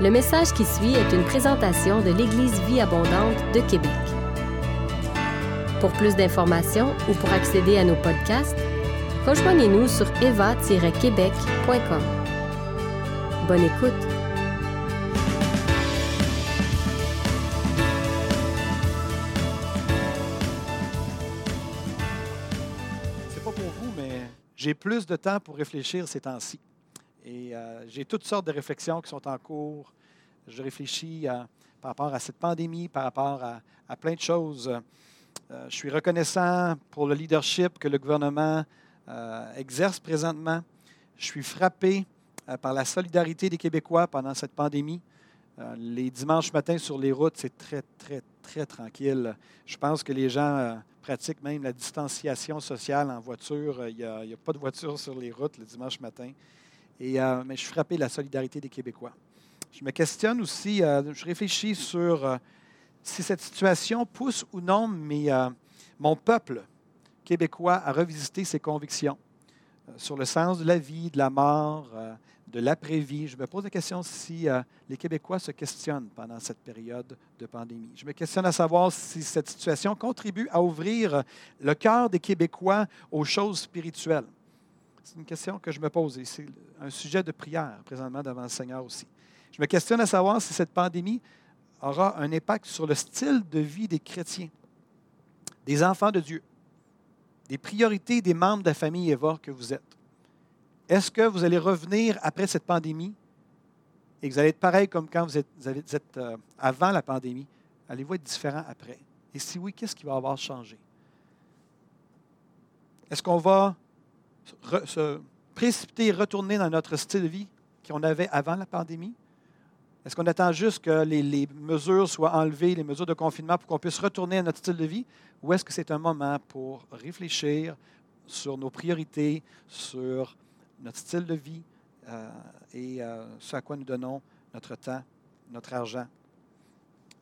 Le message qui suit est une présentation de l'Église Vie Abondante de Québec. Pour plus d'informations ou pour accéder à nos podcasts, rejoignez-nous sur eva-québec.com. Bonne écoute! C'est pas pour vous, mais j'ai plus de temps pour réfléchir ces temps-ci. Et euh, j'ai toutes sortes de réflexions qui sont en cours. Je réfléchis euh, par rapport à cette pandémie, par rapport à, plein de choses. Euh, je suis reconnaissant pour le leadership que le gouvernement exerce présentement. Je suis frappé par la solidarité des Québécois pendant cette pandémie. Les dimanches matins sur les routes, c'est très, très, très tranquille. Je pense que les gens pratiquent même la distanciation sociale en voiture. Il n'y a, a pas de voiture sur les routes le dimanche matin. Et, euh, mais je suis frappé de la solidarité des Québécois. Je me questionne aussi, euh, je réfléchis sur euh, si cette situation pousse ou non mon peuple québécois à revisiter ses convictions sur le sens de la vie, de la mort, de l'après-vie. Je me pose la question si les Québécois se questionnent pendant cette période de pandémie. Je me questionne à savoir si cette situation contribue à ouvrir le cœur des Québécois aux choses spirituelles. C'est une question que je me pose et c'est un sujet de prière présentement devant le Seigneur aussi. Je me questionne à savoir si cette pandémie aura un impact sur le style de vie des chrétiens, des enfants de Dieu, des priorités des membres de la famille Eva que vous êtes. Est-ce que vous allez revenir après cette pandémie et que vous allez être pareil comme quand vous êtes, euh, avant la pandémie? Allez-vous être différent après? Et si oui, qu'est-ce qui va avoir changé? Est-ce qu'on va se précipiter et retourner dans notre style de vie qu'on avait avant la pandémie? Est-ce qu'on attend juste que les, mesures soient enlevées, les mesures de confinement, pour qu'on puisse retourner à notre style de vie? Ou est-ce que c'est un moment pour réfléchir sur nos priorités, sur notre style de vie euh, et euh, ce à quoi nous donnons notre temps, notre argent,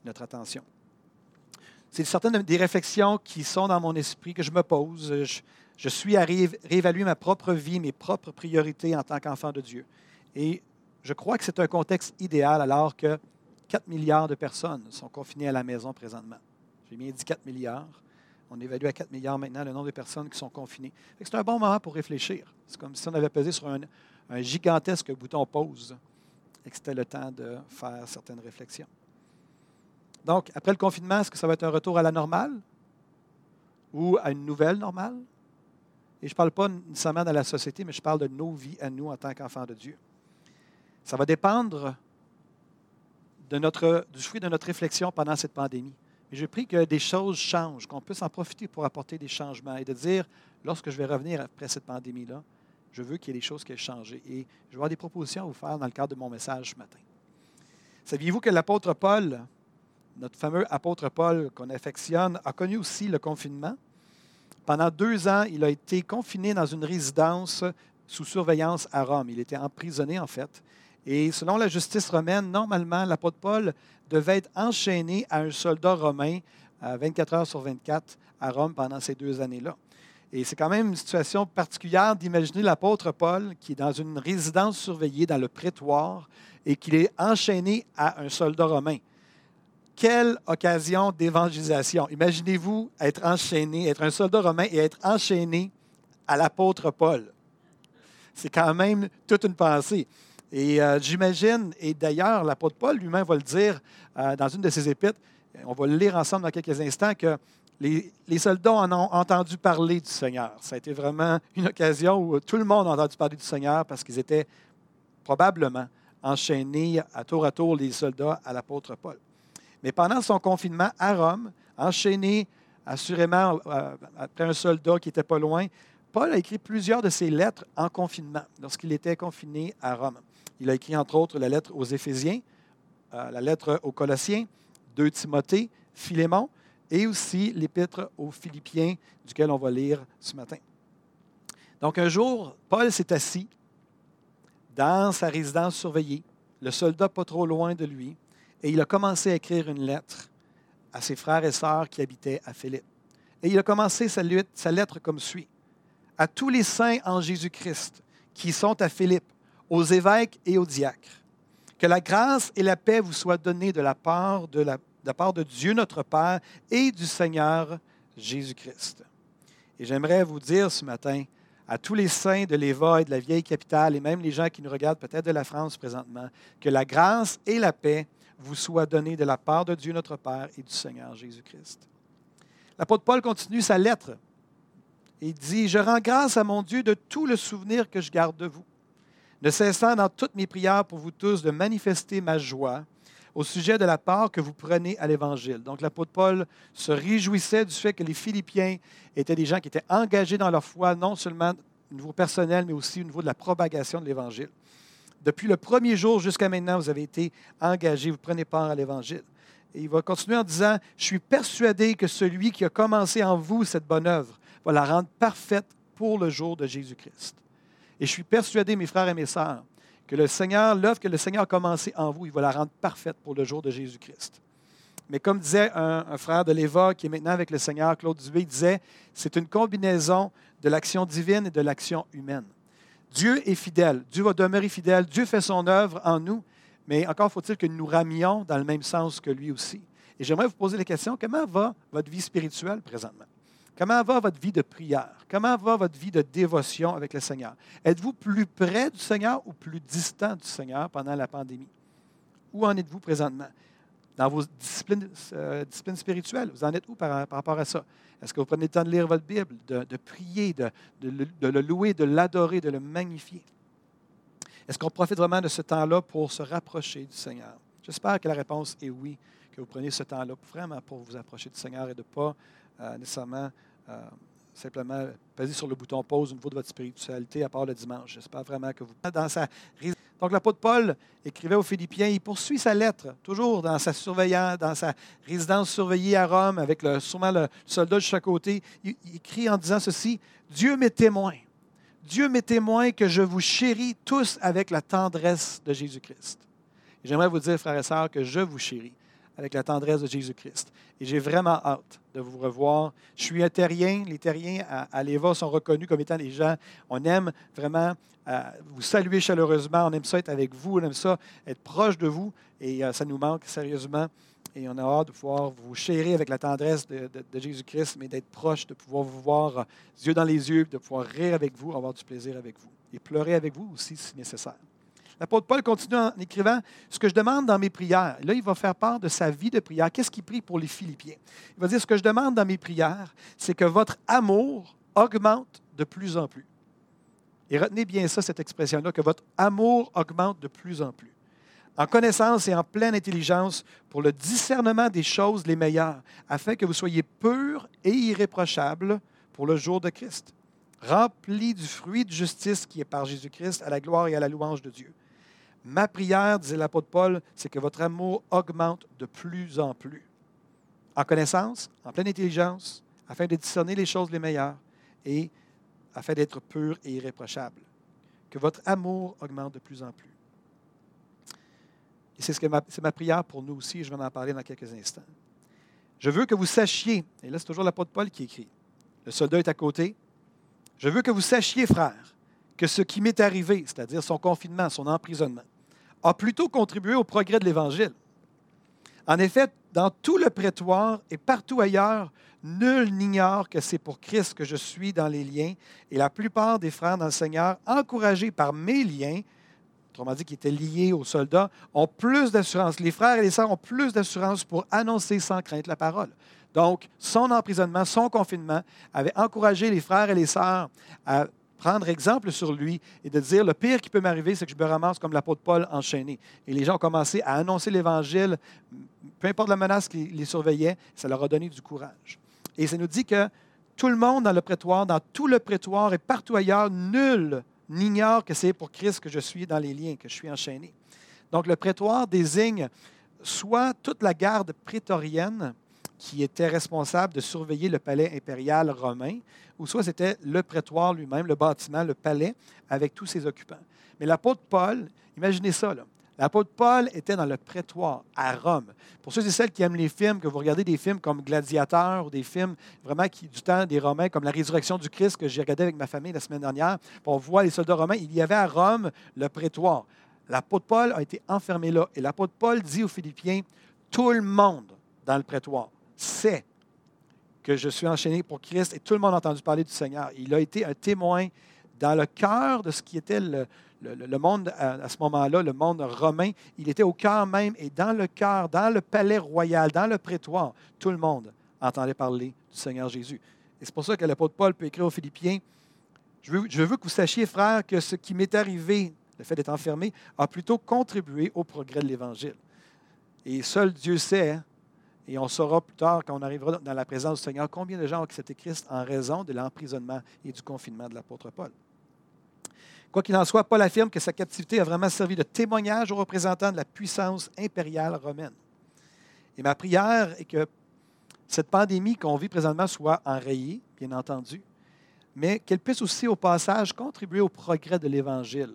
notre attention? C'est certaines des réflexions qui sont dans mon esprit que je me pose. Je suis à ré- réévaluer ma propre vie, mes propres priorités en tant qu'enfant de Dieu. Et je crois que c'est un contexte idéal alors que 4 milliards de personnes sont confinées à la maison présentement. J'ai bien dit 4 milliards. On évalue à 4 milliards maintenant le nombre de personnes qui sont confinées. C'est un bon moment pour réfléchir. C'est comme si on avait pesé sur un, un gigantesque bouton pause et que c'était le temps de faire certaines réflexions. Donc, après le confinement, est-ce que ça va être un retour à la normale ou à une nouvelle normale? Et je ne parle pas nécessairement dans la société, mais je parle de nos vies à nous en tant qu'enfants de Dieu. Ça va dépendre du fruit de notre réflexion pendant cette pandémie. Mais je prie que des choses changent, qu'on puisse en profiter pour apporter des changements et de dire, lorsque je vais revenir après cette pandémie-là, je veux qu'il y ait des choses qui aient changé. Et je vais avoir des propositions à vous faire dans le cadre de mon message ce matin. Saviez-vous que l'apôtre Paul, notre fameux apôtre Paul qu'on affectionne, a connu aussi le confinement? Pendant deux ans, il a été confiné dans une résidence sous surveillance à Rome. Il était emprisonné, en fait. Et selon la justice romaine, normalement, l'apôtre Paul devait être enchaîné à un soldat romain à 24 heures sur 24 à Rome pendant ces deux années-là. Et c'est quand même une situation particulière d'imaginer l'apôtre Paul qui est dans une résidence surveillée dans le prétoire et qu'il est enchaîné à un soldat romain. Quelle occasion d'évangélisation. Imaginez-vous être enchaîné, être un soldat romain et être enchaîné à l'apôtre Paul. C'est quand même toute une pensée. Et euh, j'imagine, et d'ailleurs, l'apôtre Paul lui-même va le dire euh, dans une de ses épîtres, on va le lire ensemble dans quelques instants, que les, les soldats en ont entendu parler du Seigneur. Ça a été vraiment une occasion où tout le monde a entendu parler du Seigneur parce qu'ils étaient probablement enchaînés à tour à tour, les soldats, à l'apôtre Paul. Mais pendant son confinement à Rome, enchaîné assurément euh, après un soldat qui n'était pas loin, Paul a écrit plusieurs de ses lettres en confinement, lorsqu'il était confiné à Rome. Il a écrit entre autres la lettre aux Éphésiens, euh, la lettre aux Colossiens, 2 Timothée, Philémon, et aussi l'épître aux Philippiens, duquel on va lire ce matin. Donc un jour, Paul s'est assis dans sa résidence surveillée, le soldat pas trop loin de lui, et il a commencé à écrire une lettre à ses frères et sœurs qui habitaient à Philippe. Et il a commencé sa, lettre comme suit. À tous les saints en Jésus-Christ qui sont à Philippe, aux évêques et aux diacres, Que la grâce et la paix vous soient données de la part de, la, de la part de Dieu notre Père et du Seigneur Jésus-Christ. Et j'aimerais vous dire ce matin, à tous les saints de l'Éva et de la vieille capitale, et même les gens qui nous regardent peut-être de la France présentement, que la grâce et la paix vous soient données de la part de Dieu notre Père et du Seigneur Jésus-Christ. L'apôtre Paul continue sa lettre et dit, Je rends grâce à mon Dieu de tout le souvenir que je garde de vous, ne cessant dans toutes mes prières pour vous tous de manifester ma joie au sujet de la part que vous prenez à l'Évangile. Donc l'apôtre Paul se réjouissait du fait que les Philippiens étaient des gens qui étaient engagés dans leur foi, non seulement au niveau personnel, mais aussi au niveau de la propagation de l'Évangile. Depuis le premier jour jusqu'à maintenant, vous avez été engagés, vous prenez part à l'Évangile. Et il va continuer en disant, je suis persuadé que celui qui a commencé en vous cette bonne œuvre va la rendre parfaite pour le jour de Jésus-Christ. Et je suis persuadé, mes frères et mes sœurs, que le Seigneur, l'œuvre que le Seigneur a commencé en vous, il va la rendre parfaite pour le jour de Jésus-Christ. Mais comme disait un, frère de l'Éva qui est maintenant avec le Seigneur, Claude Dubé, il disait, c'est une combinaison de l'action divine et de l'action humaine. Dieu est fidèle, Dieu va demeurer fidèle, Dieu fait son œuvre en nous, mais encore faut-il que nous ramions dans le même sens que lui aussi. Et j'aimerais vous poser la question, comment va votre vie spirituelle présentement? Comment va votre vie de prière? Comment va votre vie de dévotion avec le Seigneur? Êtes-vous plus près du Seigneur ou plus distant du Seigneur pendant la pandémie? Où en êtes-vous présentement? Dans vos disciplines, euh, spirituelles, vous en êtes où par, rapport à ça? Est-ce que vous prenez le temps de lire votre Bible, de, prier, de, le louer, de l'adorer, de le magnifier? Est-ce qu'on profite vraiment de ce temps-là pour se rapprocher du Seigneur? J'espère que la réponse est oui, que vous preniez ce temps-là vraiment pour vous approcher du Seigneur et de ne pas euh, nécessairement euh, simplement peser sur le bouton pause au niveau de votre spiritualité, à part le dimanche. J'espère vraiment que vous. Dans sa... Donc, l'apôtre Paul écrivait aux Philippiens, il poursuit sa lettre, toujours dans sa surveillance, dans sa résidence surveillée à Rome, avec le, sûrement le soldat de chaque côté. Il, il écrit en disant ceci Dieu m'est témoin. Dieu m'est témoin que je vous chéris tous avec la tendresse de Jésus-Christ. J'aimerais vous dire, frères et sœurs, que je vous chéris avec la tendresse de Jésus-Christ. Et j'ai vraiment hâte de vous revoir. Je suis un terrien. Les terriens à, l'Éva sont reconnus comme étant des gens. On aime vraiment euh, vous saluer chaleureusement. On aime ça être avec vous. On aime ça être proche de vous. Et euh, ça nous manque sérieusement. Et on a hâte de pouvoir vous chérir avec la tendresse de, Jésus-Christ, mais d'être proche, de pouvoir vous voir euh, yeux dans les yeux, de pouvoir rire avec vous, avoir du plaisir avec vous. Et pleurer avec vous aussi si nécessaire. L'apôtre Paul continue en écrivant Ce que je demande dans mes prières. Là, il va faire part de sa vie de prière. Qu'est-ce qu'il prie pour les Philippiens? Il va dire Ce que je demande dans mes prières, c'est que votre amour augmente de plus en plus. Et retenez bien ça, cette expression-là, que votre amour augmente de plus en plus. En connaissance et en pleine intelligence pour le discernement des choses les meilleures, afin que vous soyez purs et irréprochables pour le jour de Christ, remplis du fruit de justice qui est par Jésus-Christ à la gloire et à la louange de Dieu. Ma prière, disait l'apôtre Paul, c'est que votre amour augmente de plus en plus. En connaissance, en pleine intelligence, afin de discerner les choses les meilleures et afin d'être pur et irréprochable. Que votre amour augmente de plus en plus. Et c'est ce que ma, ma prière pour nous aussi, je vais en parler dans quelques instants. Je veux que vous sachiez, et là c'est toujours l'apôtre Paul qui écrit, le soldat est à côté, je veux que vous sachiez, frères, que ce qui m'est arrivé, c'est-à-dire son confinement, son emprisonnement, a plutôt contribué au progrès de l'Évangile. En effet, dans tout le prétoire et partout ailleurs, nul n'ignore que c'est pour Christ que je suis dans les liens, et la plupart des frères dans le Seigneur, encouragés par mes liens, autrement dit qui étaient liés aux soldats, ont plus d'assurance. Les frères et les sœurs ont plus d'assurance pour annoncer sans crainte la parole. Donc, son emprisonnement, son confinement avait encouragé les frères et les sœurs à prendre exemple sur lui et de dire le pire qui peut m'arriver, c'est que je me ramasse comme l'apôtre Paul enchaîné. Et les gens ont commencé à annoncer l'Évangile, peu importe la menace qui les surveillait, ça leur a donné du courage. Et ça nous dit que tout le monde dans le prétoire, dans tout le prétoire et partout ailleurs, nul n'ignore que c'est pour Christ que je suis dans les liens, que je suis enchaîné. Donc le prétoire désigne soit toute la garde prétorienne, qui était responsable de surveiller le palais impérial romain, ou soit c'était le prétoire lui-même, le bâtiment, le palais, avec tous ses occupants. Mais l'apôtre Paul, imaginez ça, L'apôtre Paul était dans le prétoire à Rome. Pour ceux et celles qui aiment les films, que vous regardez des films comme Gladiateur ou des films vraiment du temps des Romains, comme La résurrection du Christ que j'ai regardé avec ma famille la semaine dernière, on voit les soldats romains, il y avait à Rome le prétoire. L'apôtre Paul a été enfermé là. Et l'apôtre Paul dit aux Philippiens, tout le monde dans le prétoire sait que je suis enchaîné pour Christ et tout le monde a entendu parler du Seigneur. Il a été un témoin dans le cœur de ce qui était le, monde à, ce moment-là, le monde romain. Il était au cœur même et dans le cœur, dans le palais royal, dans le prétoire, tout le monde entendait parler du Seigneur Jésus. Et c'est pour ça que l'apôtre Paul peut écrire aux Philippiens, je veux, je veux que vous sachiez, frères, que ce qui m'est arrivé, le fait d'être enfermé, a plutôt contribué au progrès de l'Évangile. Et seul Dieu sait, et on saura plus tard, quand on arrivera dans la présence du Seigneur, combien de gens ont accepté Christ en raison de l'emprisonnement et du confinement de l'apôtre Paul. Quoi qu'il en soit, Paul affirme que sa captivité a vraiment servi de témoignage aux représentants de la puissance impériale romaine. Et ma prière est que cette pandémie qu'on vit présentement soit enrayée, bien entendu, mais qu'elle puisse aussi au passage contribuer au progrès de l'Évangile.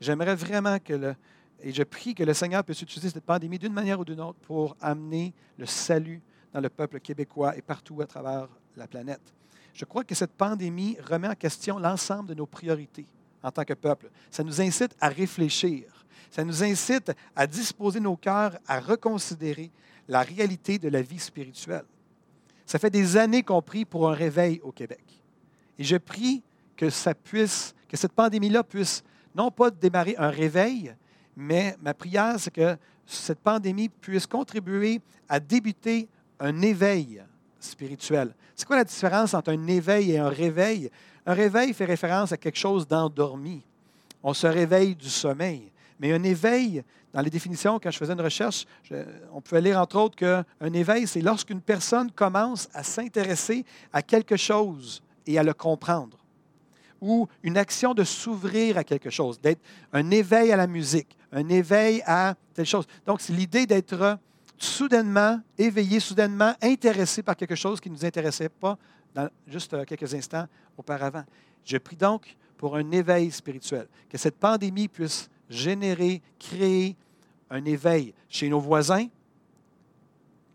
J'aimerais vraiment que le, et je prie que le Seigneur puisse utiliser cette pandémie d'une manière ou d'une autre pour amener le salut dans le peuple québécois et partout à travers la planète. Je crois que cette pandémie remet en question l'ensemble de nos priorités en tant que peuple. Ça nous incite à réfléchir. Ça nous incite à disposer nos cœurs à reconsidérer la réalité de la vie spirituelle. Ça fait des années qu'on prie pour un réveil au Québec. Et je prie que ça puisse, que cette pandémie-là puisse non pas démarrer un réveil, mais ma prière, c'est que cette pandémie puisse contribuer à débuter un éveil spirituel. C'est quoi la différence entre un éveil et un réveil? Un réveil fait référence à quelque chose d'endormi. On se réveille du sommeil. Mais un éveil, dans les définitions, quand je faisais une recherche, on pouvait lire entre autres qu'un éveil, c'est lorsqu'une personne commence à s'intéresser à quelque chose et à le comprendre ou une action de s'ouvrir à quelque chose, d'être un éveil à la musique, un éveil à telle chose. Donc, c'est l'idée d'être soudainement éveillé, soudainement intéressé par quelque chose qui ne nous intéressait pas dans juste euh, quelques instants auparavant. Je prie donc pour un éveil spirituel, que cette pandémie puisse générer, créer un éveil chez nos voisins,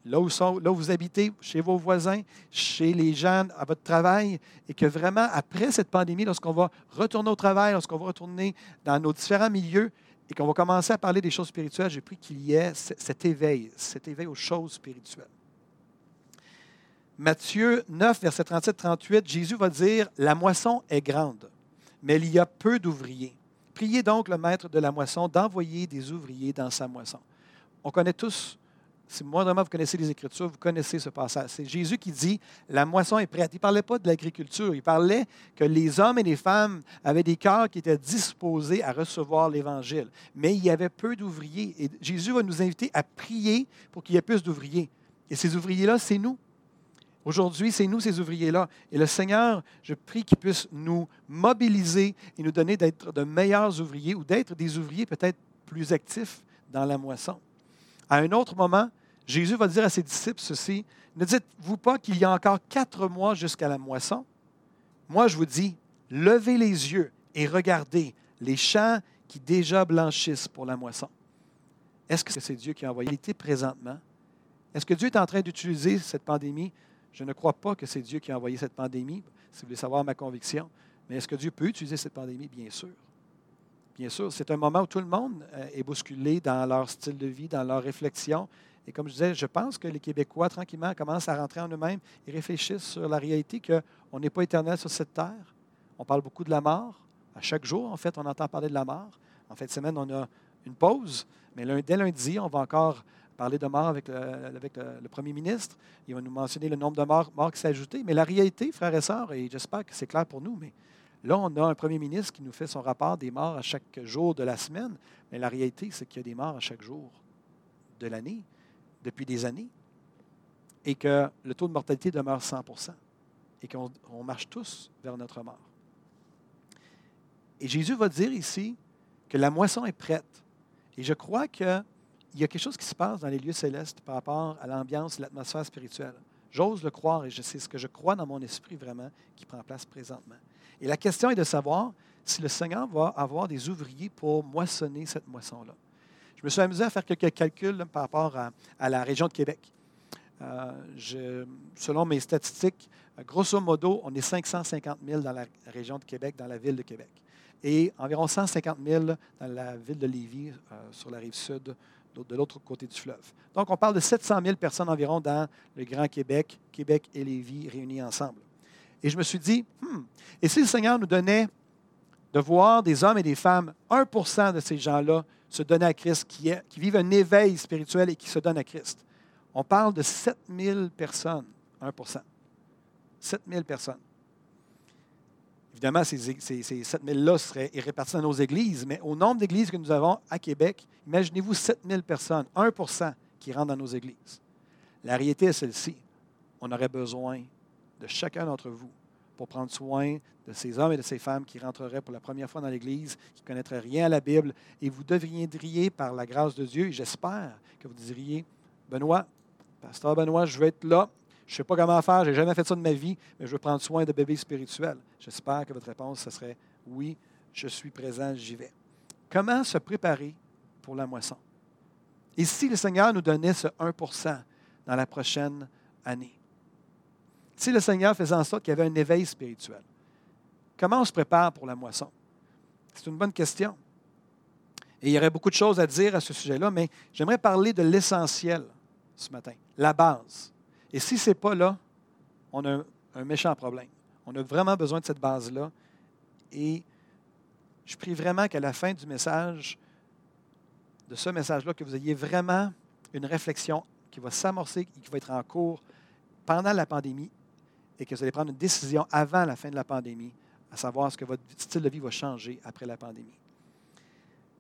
là où, vous habitez, chez vos voisins, chez les gens à votre travail, et que vraiment, après cette pandémie, lorsqu'on va retourner au travail, lorsqu'on va retourner dans nos différents milieux, et qu'on va commencer à parler des choses spirituelles, j'ai pris qu'il y ait cet éveil, cet éveil aux choses spirituelles. Matthieu 9, verset 37-38, Jésus va dire, La moisson est grande, mais il y a peu d'ouvriers. Priez donc le maître de la moisson d'envoyer des ouvriers dans sa moisson. On connaît tous si moindrement vous connaissez les Écritures, vous connaissez ce passage. C'est Jésus qui dit La moisson est prête. Il ne parlait pas de l'agriculture, il parlait que les hommes et les femmes avaient des cœurs qui étaient disposés à recevoir l'Évangile. Mais il y avait peu d'ouvriers. Et Jésus va nous inviter à prier pour qu'il y ait plus d'ouvriers. Et ces ouvriers-là, c'est nous. Aujourd'hui, c'est nous, ces ouvriers-là. Et le Seigneur, je prie qu'il puisse nous mobiliser et nous donner d'être de meilleurs ouvriers ou d'être des ouvriers peut-être plus actifs dans la moisson. À un autre moment, Jésus va dire à ses disciples ceci, ne dites-vous pas qu'il y a encore quatre mois jusqu'à la moisson? Moi, je vous dis, levez les yeux et regardez les champs qui déjà blanchissent pour la moisson. Est-ce que c'est Dieu qui a envoyé l'été présentement? Est-ce que Dieu est en train d'utiliser cette pandémie? Je ne crois pas que c'est Dieu qui a envoyé cette pandémie, si vous voulez savoir ma conviction. Mais est-ce que Dieu peut utiliser cette pandémie? Bien sûr. Bien sûr, c'est un moment où tout le monde euh, est bousculé dans leur style de vie, dans leur réflexion. Et comme je disais, je pense que les Québécois, tranquillement, commencent à rentrer en eux-mêmes et réfléchissent sur la réalité qu'on n'est pas éternel sur cette terre. On parle beaucoup de la mort. À chaque jour, en fait, on entend parler de la mort. En fin de semaine, on a une pause, mais dès lundi, on va encore parler de mort avec, le, premier ministre. Il va nous mentionner le nombre de morts, morts qui s'est ajouté. Mais la réalité, frères et sœurs, et j'espère que c'est clair pour nous, mais Là, on a un premier ministre qui nous fait son rapport des morts à chaque jour de la semaine, mais la réalité, c'est qu'il y a des morts à chaque jour de l'année, depuis des années, et que le taux de mortalité demeure 100% et qu'on marche tous vers notre mort. Et Jésus va dire ici que la moisson est prête. Et je crois qu'il y a quelque chose qui se passe dans les lieux célestes par rapport à l'ambiance, l'atmosphère spirituelle. J'ose le croire et sais ce que je crois dans mon esprit vraiment qui prend place présentement. Et la question est de savoir si le Seigneur va avoir des ouvriers pour moissonner cette moisson-là. Je me suis amusé à faire quelques calculs par rapport à, la région de Québec. Euh, selon mes statistiques, grosso modo, on est 550 000 dans la région de Québec, dans la ville de Québec. et environ 150 000 dans la ville de Lévis, euh, sur la rive sud, de l'autre côté du fleuve. Donc, on parle de 700 000 personnes environ dans le Grand Québec, Québec et Lévis réunis ensemble. Et je me suis dit, hmm, et si le Seigneur nous donnait de voir des hommes et des femmes, 1% de ces gens-là se donner à Christ, qui, qui vivent un éveil spirituel et qui se donnent à Christ. On parle de 7000 personnes, 1% 7000 personnes. Évidemment, ces, ces, ces 7000-là seraient répartis dans nos églises, mais au nombre d'églises que nous avons à Québec, imaginez-vous 7000 personnes, 1% qui rentrent dans nos églises. La réalité est celle-ci. On aurait besoin de chacun d'entre vous pour prendre soin de ces hommes et de ces femmes qui rentreraient pour la première fois dans l'Église, qui ne connaîtraient rien à la Bible, et vous deviendriez, par la grâce de Dieu, j'espère que vous diriez, Benoît, Pasteur Benoît, je veux être là, je ne sais pas comment faire, je n'ai jamais fait ça de ma vie, mais je veux prendre soin de bébés spirituels. J'espère que votre réponse, ce serait oui, je suis présent, j'y vais. Comment se préparer pour la moisson? Et si le Seigneur nous donnait ce 1% dans la prochaine année? Si le Seigneur faisait en sorte qu'il y avait un éveil spirituel, comment on se prépare pour la moisson? C'est une bonne question. Et il y aurait beaucoup de choses à dire à ce sujet-là, mais j'aimerais parler de l'essentiel ce matin, la base. Et si ce n'est pas là, on a un, méchant problème. On a vraiment besoin de cette base-là. Et je prie vraiment qu'à la fin du message, de ce message-là, que vous ayez vraiment une réflexion qui va s'amorcer et qui va être en cours pendant la pandémie et que vous allez prendre une décision avant la fin de la pandémie, à savoir ce que votre style de vie va changer après la pandémie.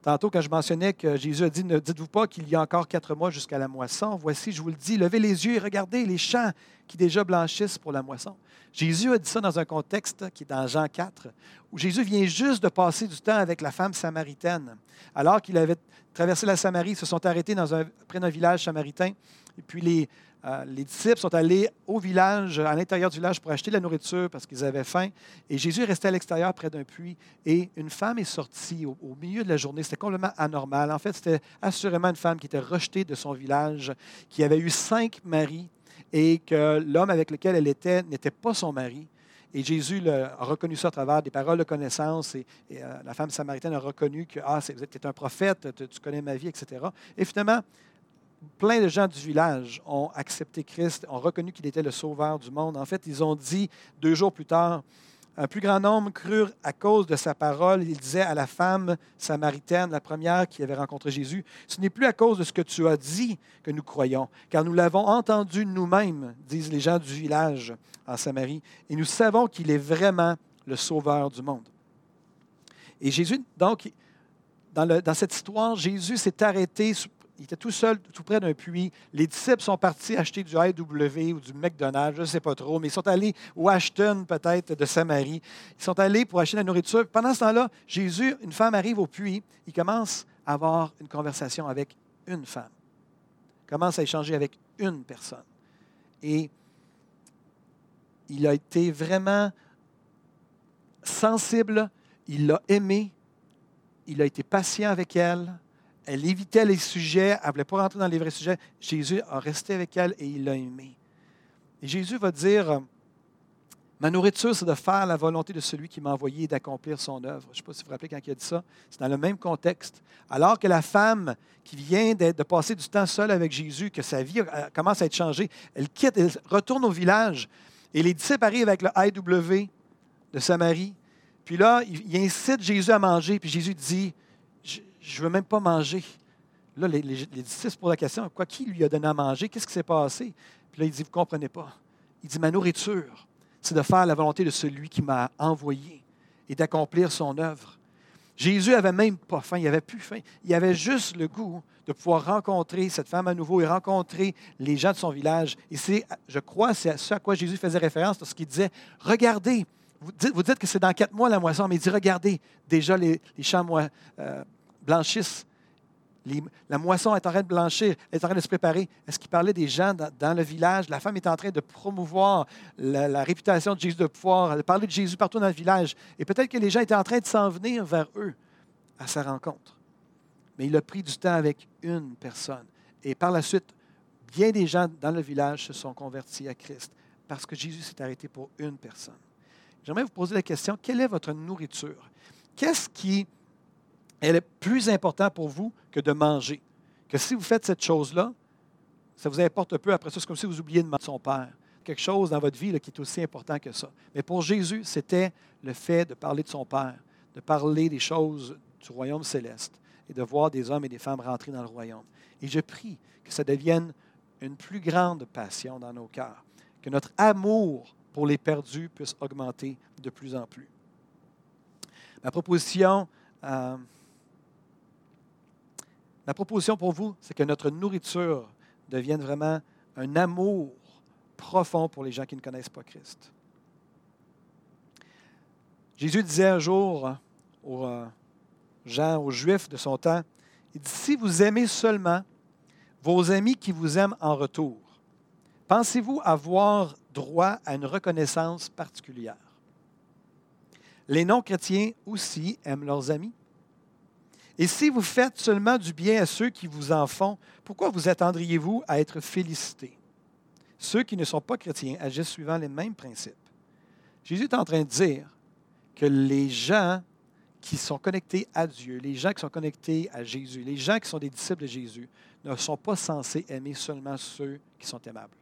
Tantôt, quand je mentionnais que Jésus a dit Ne dites-vous pas qu'il y a encore quatre mois jusqu'à la moisson. Voici, je vous le dis, levez les yeux et regardez les champs qui déjà blanchissent pour la moisson. Jésus a dit ça dans un contexte qui est dans Jean 4, où Jésus vient juste de passer du temps avec la femme samaritaine. Alors qu'il avait traversé la Samarie, se sont arrêtés dans un, près d'un village samaritain. Et puis les, euh, les disciples sont allés au village, à l'intérieur du village, pour acheter de la nourriture parce qu'ils avaient faim. Et Jésus est resté à l'extérieur près d'un puits. Et une femme est sortie au, milieu de la journée. C'était complètement anormal. En fait, c'était assurément une femme qui était rejetée de son village, qui avait eu cinq maris et que l'homme avec lequel elle était n'était pas son mari. Et Jésus a reconnu ça à travers des paroles de connaissance. Et, euh, la femme samaritaine a reconnu que ah, tu es un prophète, tu, tu, connais ma vie, etc. Et finalement, plein de gens du village ont accepté Christ, ont reconnu qu'il était le sauveur du monde. En fait, ils ont dit deux jours plus tard, un plus grand nombre crurent à cause de sa parole. Il disait à la femme samaritaine, la première qui avait rencontré Jésus, Ce n'est plus à cause de ce que tu as dit que nous croyons, car nous l'avons entendu nous-mêmes, disent les gens du village en Samarie, et nous savons qu'il est vraiment le sauveur du monde. Et Jésus, donc, dans, dans cette histoire, Jésus s'est arrêté il était tout seul, tout près d'un puits. Les disciples sont partis acheter du IW ou du McDonald's, je ne sais pas trop, mais ils sont allés, ou Ashton peut-être, de Samarie. Ils sont allés pour acheter la nourriture. Pendant ce temps-là, Jésus, une femme arrive au puits, il commence à avoir une conversation avec une femme. Il commence à échanger avec une personne. Et il a été vraiment sensible, il l'a aimé, il a été patient avec elle, elle évitait les sujets, elle ne voulait pas rentrer dans les vrais sujets. Jésus a resté avec elle et il l'a aimé. Et Jésus va dire, ma nourriture, c'est de faire la volonté de celui qui m'a envoyé et d'accomplir son œuvre. Je ne sais pas si vous vous rappelez quand il a dit ça. C'est dans le même contexte. Alors que la femme qui vient de, passer du temps seule avec Jésus, que sa vie commence à être changée, elle quitte, elle retourne au village. Et les disciples arrivent avec le IW de Samarie. Puis là, il incite Jésus à manger. Puis Jésus dit, je ne veux même pas manger. Là, les, disciples se posent la question, quoi, qui lui a donné à manger? Qu'est-ce qui s'est passé? Puis là, il dit, vous ne comprenez pas. Il dit, ma nourriture, c'est de faire la volonté de celui qui m'a envoyé et d'accomplir son œuvre. Jésus avait même pas faim, il avait plus faim. Il avait juste le goût de pouvoir rencontrer cette femme à nouveau et rencontrer les gens de son village. Et c'est, je crois, c'est à ce à quoi Jésus faisait référence lorsqu'il disait, regardez, vous dites, que c'est dans quatre mois la moisson, mais il dit, regardez, déjà les, champs euh, blanchissent. la moisson est en train de blanchir, elle est en train de se préparer. Est-ce qu'il parlait des gens dans, le village? La femme est en train de promouvoir la, réputation de Jésus, de pouvoir parler de Jésus partout dans le village. Et peut-être que les gens étaient en train de s'en venir vers eux à sa rencontre. Mais il a pris du temps avec une personne. Et par la suite, bien des gens dans le village se sont convertis à Christ parce que Jésus s'est arrêté pour une personne. J'aimerais vous poser la question, quelle est votre nourriture? qu'est-ce qui est plus important pour vous que de manger? Que si vous faites cette chose-là, ça vous importe peu. Après ça, c'est comme si vous oubliez de son Père. Quelque chose dans votre vie qui est aussi important que ça. Mais pour Jésus, c'était le fait de parler de son Père, de parler des choses du royaume céleste et de voir des hommes et des femmes rentrer dans le royaume. Et je prie que ça devienne une plus grande passion dans nos cœurs, que notre amour pour les perdus puisse augmenter de plus en plus. Ma proposition, euh, ma proposition pour vous, c'est que notre nourriture devienne vraiment un amour profond pour les gens qui ne connaissent pas Christ. Jésus disait un jour aux euh, gens, aux Juifs de son temps, il dit, si vous aimez seulement vos amis qui vous aiment en retour, pensez-vous avoir droit à une reconnaissance particulière? Les non-chrétiens aussi aiment leurs amis. Et si vous faites seulement du bien à ceux qui vous en font, pourquoi vous attendriez-vous à être félicités? Ceux qui ne sont pas chrétiens agissent suivant les mêmes principes. Jésus est en train de dire que les gens qui sont connectés à Dieu, les gens qui sont connectés à Jésus, les gens qui sont des disciples de Jésus, ne sont pas censés aimer seulement ceux qui sont aimables.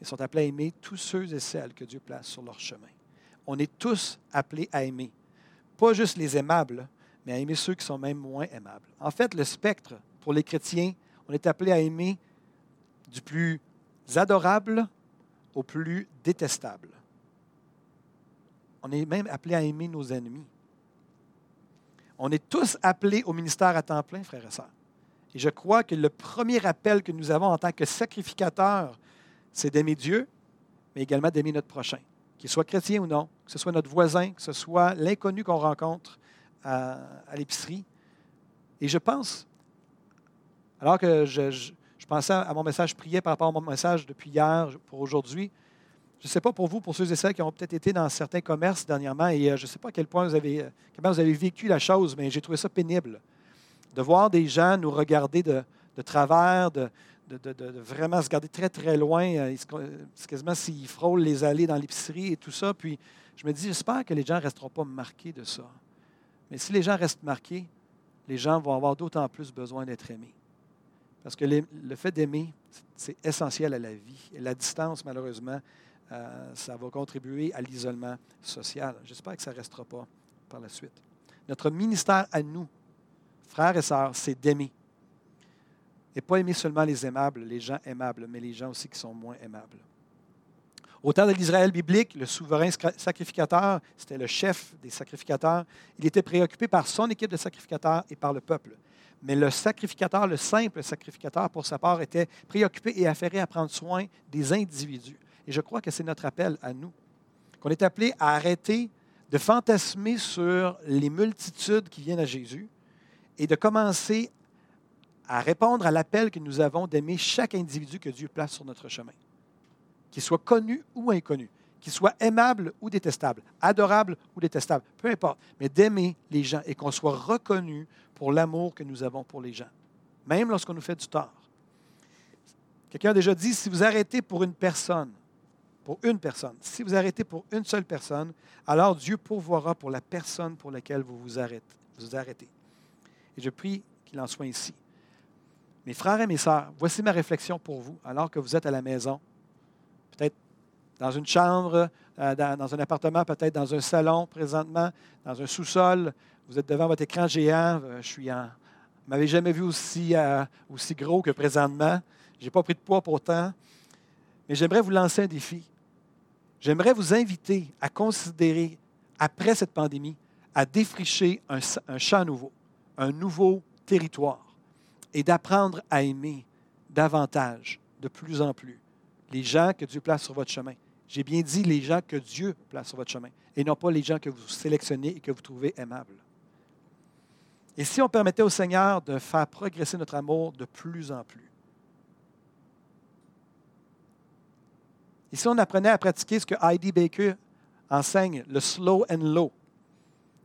Ils sont appelés à aimer tous ceux et celles que Dieu place sur leur chemin. On est tous appelés à aimer. Pas juste les aimables, mais à aimer ceux qui sont même moins aimables. En fait, le spectre, pour les chrétiens, on est appelé à aimer du plus adorable au plus détestable. On est même appelé à aimer nos ennemis. On est tous appelés au ministère à temps plein, frères et sœurs. Et je crois que le premier appel que nous avons en tant que sacrificateurs, c'est d'aimer Dieu, mais également d'aimer notre prochain, qu'il soit chrétien ou non, que ce soit notre voisin, que ce soit l'inconnu qu'on rencontre à, l'épicerie. Et je pense, alors que je, pensais à mon message, je priais par rapport à mon message depuis hier pour aujourd'hui, je ne sais pas pour vous, pour ceux et celles qui ont peut-être été dans certains commerces dernièrement, et euh, je ne sais pas à quel point vous avez, comment vous avez vécu la chose, mais j'ai trouvé ça pénible de voir des gens nous regarder de, travers, de, vraiment se garder très, très loin. Euh, quasiment s'ils frôlent les allées dans l'épicerie et tout ça. Puis je me dis, j'espère que les gens ne resteront pas marqués de ça. Mais si les gens restent marqués, les gens vont avoir d'autant plus besoin d'être aimés. Parce que le fait d'aimer, c'est essentiel à la vie. Et la distance, malheureusement, euh, ça va contribuer à l'isolement social. J'espère que ça ne restera pas par la suite. Notre ministère à nous, frères et sœurs, c'est d'aimer. Et pas aimer seulement les aimables, les gens aimables, mais les gens aussi qui sont moins aimables. Au temps de l'Israël biblique, le souverain sacrificateur, c'était le chef des sacrificateurs, il était préoccupé par son équipe de sacrificateurs et par le peuple. Mais le sacrificateur, le simple sacrificateur, pour sa part, était préoccupé et affairé à prendre soin des individus. Et je crois que c'est notre appel à nous, qu'on est appelé à arrêter de fantasmer sur les multitudes qui viennent à Jésus et de commencer à répondre à l'appel que nous avons d'aimer chaque individu que Dieu place sur notre chemin, qu'il soit connu ou inconnu, qu'il soit aimable ou détestable, adorable ou détestable, peu importe, mais d'aimer les gens et qu'on soit reconnu pour l'amour que nous avons pour les gens, même lorsqu'on nous fait du tort. Quelqu'un a déjà dit, si vous arrêtez pour une personne, pour une personne. Si vous arrêtez pour une seule personne, alors Dieu pourvoira pour la personne pour laquelle vous vous arrêtez. Vous arrêtez. Et je prie qu'il en soit ainsi. Mes frères et mes sœurs, voici ma réflexion pour vous, alors que vous êtes à la maison, dans une chambre, euh, dans, un appartement, peut-être dans un salon présentement, dans un sous-sol, vous êtes devant votre écran géant, euh, je suis en... Vous m'avez jamais vu aussi, euh, aussi gros que présentement. Je n'ai pas pris de poids pourtant. Mais j'aimerais vous lancer un défi. J'aimerais vous inviter à considérer, après cette pandémie, à défricher un, champ nouveau, un nouveau territoire, et d'apprendre à aimer davantage, de plus en plus, les gens que Dieu place sur votre chemin. J'ai bien dit les gens que Dieu place sur votre chemin, et non pas les gens que vous sélectionnez et que vous trouvez aimables. Et si on permettait au Seigneur de faire progresser notre amour de plus en plus, Et si on apprenait à pratiquer ce que Heidi Baker enseigne, le slow and low,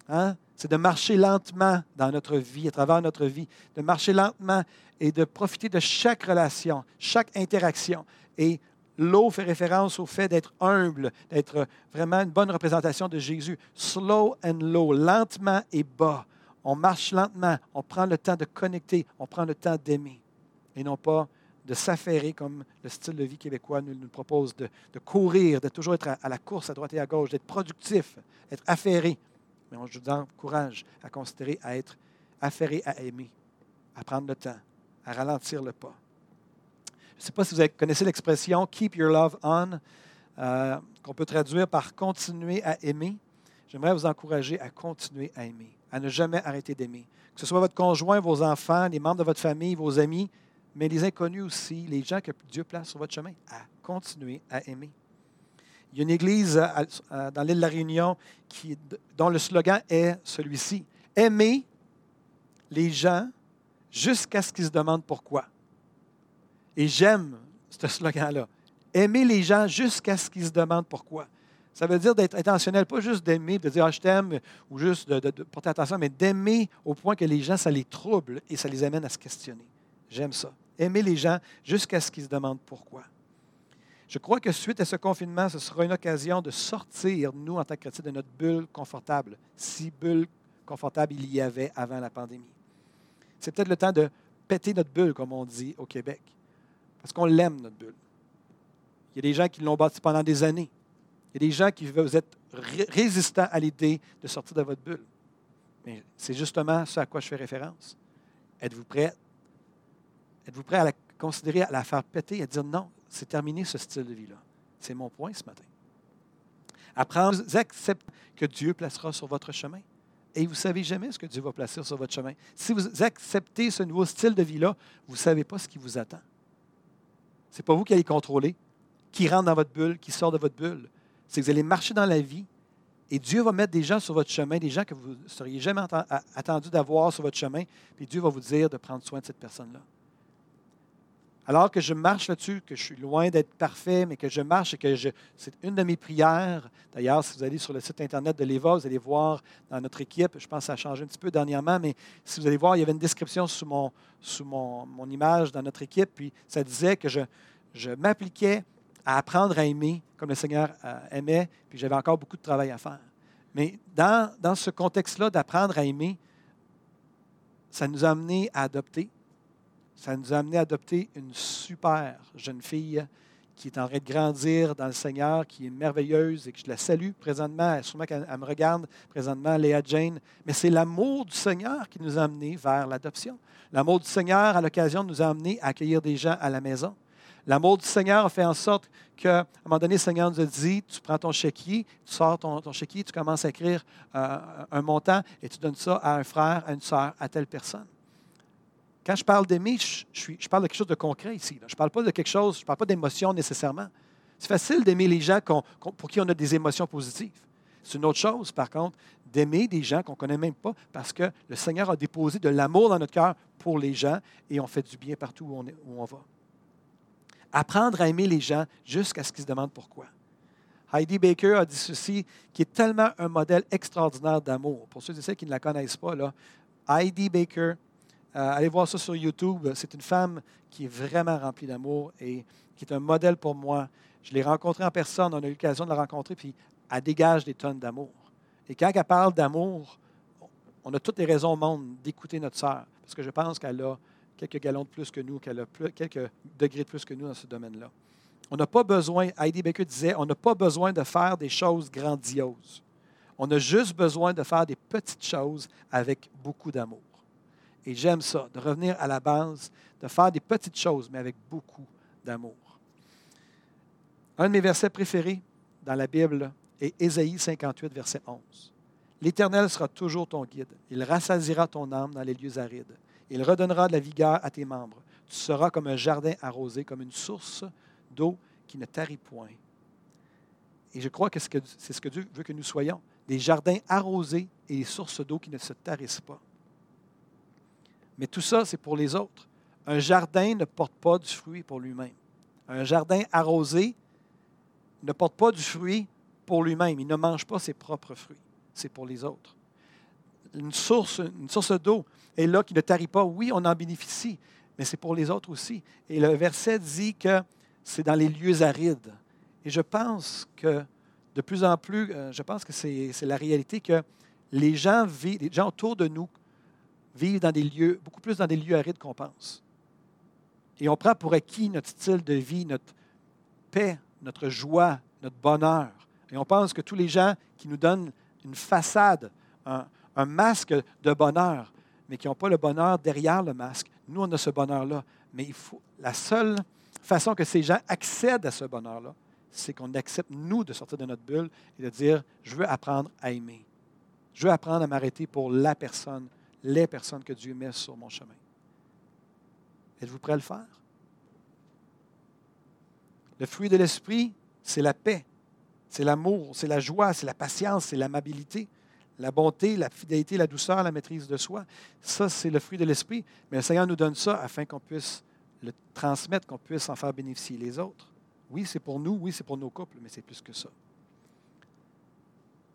hein, c'est de marcher lentement dans notre vie, à travers notre vie, de marcher lentement et de profiter de chaque relation, chaque interaction. Et Low fait référence au fait d'être humble, d'être vraiment une bonne représentation de Jésus. Slow and low, lentement et bas. On marche lentement, on prend le temps de connecter, on prend le temps d'aimer et non pas de s'affairer comme le style de vie québécois nous, nous propose, de, courir, de toujours être à, la course à droite et à gauche, d'être productif, être affairé. Mais on vous encourage à considérer à être affairé à aimer, à prendre le temps, à ralentir le pas. Je ne sais pas si vous connaissez l'expression Keep your love on, euh, qu'on peut traduire par continuer à aimer. J'aimerais vous encourager à continuer à aimer, à ne jamais arrêter d'aimer. Que ce soit votre conjoint, vos enfants, les membres de votre famille, vos amis, mais les inconnus aussi, les gens que Dieu place sur votre chemin, à continuer à aimer. Il y a une église euh, euh, dans l'île de la Réunion dont le slogan est celui-ci Aimer les gens jusqu'à ce qu'ils se demandent pourquoi. Et j'aime ce slogan-là. Aimer les gens jusqu'à ce qu'ils se demandent pourquoi. Ça veut dire d'être intentionnel, pas juste d'aimer, de dire ah, je t'aime ou juste de, de porter attention, mais d'aimer au point que les gens, ça les trouble et ça les amène à se questionner. J'aime ça. Aimer les gens jusqu'à ce qu'ils se demandent pourquoi. Je crois que suite à ce confinement, ce sera une occasion de sortir, nous, en tant que chrétiens, de notre bulle confortable, si bulle confortable il y avait avant la pandémie. C'est peut-être le temps de péter notre bulle, comme on dit au Québec, parce qu'on l'aime, notre bulle. Il y a des gens qui l'ont bâti pendant des années. Il y a des gens qui vous êtes résistants à l'idée de sortir de votre bulle. Mais c'est justement ce à quoi je fais référence. Êtes-vous prêt? Êtes-vous prêt à la considérer, à la faire péter à dire non, c'est terminé ce style de vie-là? C'est mon point ce matin. Apprendre, accepter que Dieu placera sur votre chemin. Et vous ne savez jamais ce que Dieu va placer sur votre chemin. Si vous acceptez ce nouveau style de vie-là, vous ne savez pas ce qui vous attend. N'est pas vous qui allez contrôler, qui rentre dans votre bulle, qui sort de votre bulle. C'est que vous allez marcher dans la vie et Dieu va mettre des gens sur votre chemin, des gens que vous ne seriez jamais attendu d'avoir sur votre chemin, puis Dieu va vous dire de prendre soin de cette personne-là. Alors que je marche là-dessus, que je suis loin d'être parfait, mais que je marche et que c'est une de mes prières. D'ailleurs, si vous allez sur le site Internet de l'EVA, vous allez voir dans notre équipe, je pense que ça a changé un petit peu dernièrement, mais si vous allez voir, il y avait une description sous mon, sous mon, mon image dans notre équipe, puis ça disait que je, je m'appliquais à apprendre à aimer comme le Seigneur euh, aimait, puis j'avais encore beaucoup de travail à faire. Mais dans, dans ce contexte-là d'apprendre à aimer, ça nous a amené à adopter, ça nous a amené à adopter une super jeune fille qui est en train de grandir dans le Seigneur, qui est merveilleuse et que je la salue présentement. Sûrement qu'elle me regarde présentement, Léa Jane. Mais c'est l'amour du Seigneur qui nous a amenés vers l'adoption. L'amour du Seigneur, à l'occasion, nous a amenés à accueillir des gens à la maison. L'amour du Seigneur a fait en sorte qu'à un moment donné, le Seigneur nous a dit, tu prends ton chéquier, tu sors ton, ton chéquier, tu commences à écrire euh, un montant et tu donnes ça à un frère, à une soeur, à telle personne. Quand je parle d'aimer, je, parle de quelque chose de concret ici. Je ne parle pas de quelque chose, je ne parle pas d'émotion nécessairement. C'est facile d'aimer les gens pour qui on a des émotions positives. C'est une autre chose, par contre, d'aimer des gens qu'on ne connaît même pas parce que le Seigneur a déposé de l'amour dans notre cœur pour les gens et on fait du bien partout où on, va. Apprendre à aimer les gens jusqu'à ce qu'ils se demandent pourquoi. Heidi Baker a dit ceci, qui est tellement un modèle extraordinaire d'amour. Pour ceux et celles qui ne la connaissent pas, Heidi Baker, euh, allez voir ça sur YouTube. C'est une femme qui est vraiment remplie d'amour et qui est un modèle pour moi. Je l'ai rencontrée en personne, on a eu l'occasion de la rencontrer, puis elle dégage des tonnes d'amour. Et quand elle parle d'amour, on a toutes les raisons au monde d'écouter notre sœur, parce que je pense qu'elle a quelques gallons de plus que nous, qu'elle a quelques degrés de plus que nous dans ce domaine-là. On n'a pas besoin, Heidi Baker disait, on n'a pas besoin de faire des choses grandioses. On a juste besoin de faire des petites choses avec beaucoup d'amour. Et j'aime ça, de revenir à la base, de faire des petites choses, mais avec beaucoup d'amour. Un de mes versets préférés dans la Bible est Ésaïe 58, verset 11. L'Éternel sera toujours ton guide. Il rassasira ton âme dans les lieux arides. Il redonnera de la vigueur à tes membres. Tu seras comme un jardin arrosé, comme une source d'eau qui ne tarit point. Et je crois que c'est ce que Dieu veut que nous soyons, des jardins arrosés et des sources d'eau qui ne se tarissent pas. Mais tout ça, c'est pour les autres. Un jardin ne porte pas du fruit pour lui-même. Un jardin arrosé ne porte pas du fruit pour lui-même. Il ne mange pas ses propres fruits. C'est pour les autres. Une source, d'eau est là qui ne tarit pas. Oui, on en bénéficie, mais c'est pour les autres aussi. Et le verset dit que c'est dans les lieux arides. Et je pense que de plus en plus, euh, je pense que c'est la réalité que les gens, vivent, les gens autour de nous vivent dans des lieux, beaucoup plus dans des lieux arides qu'on pense. Et on prend pour acquis notre style de vie, notre paix, notre joie, notre bonheur. Et on pense que tous les gens qui nous donnent une façade, un, masque de bonheur, mais qui n'ont pas le bonheur derrière le masque, nous, on a ce bonheur-là. Mais il faut, la seule façon que ces gens accèdent à ce bonheur-là, c'est qu'on accepte, nous, de sortir de notre bulle et de dire, je veux apprendre à aimer. Je veux apprendre à m'arrêter pour la personne, les personnes que Dieu met sur mon chemin. Êtes-vous prêt à le faire? Le fruit de l'esprit, c'est la paix, c'est l'amour, c'est la joie, c'est la patience, c'est l'amabilité, la bonté, la fidélité, la douceur, la maîtrise de soi. Ça, c'est le fruit de l'esprit. Mais le Seigneur nous donne ça afin qu'on puisse le transmettre, qu'on puisse en faire bénéficier les autres. Oui, c'est pour nous, oui, c'est pour nos couples, mais c'est plus que ça.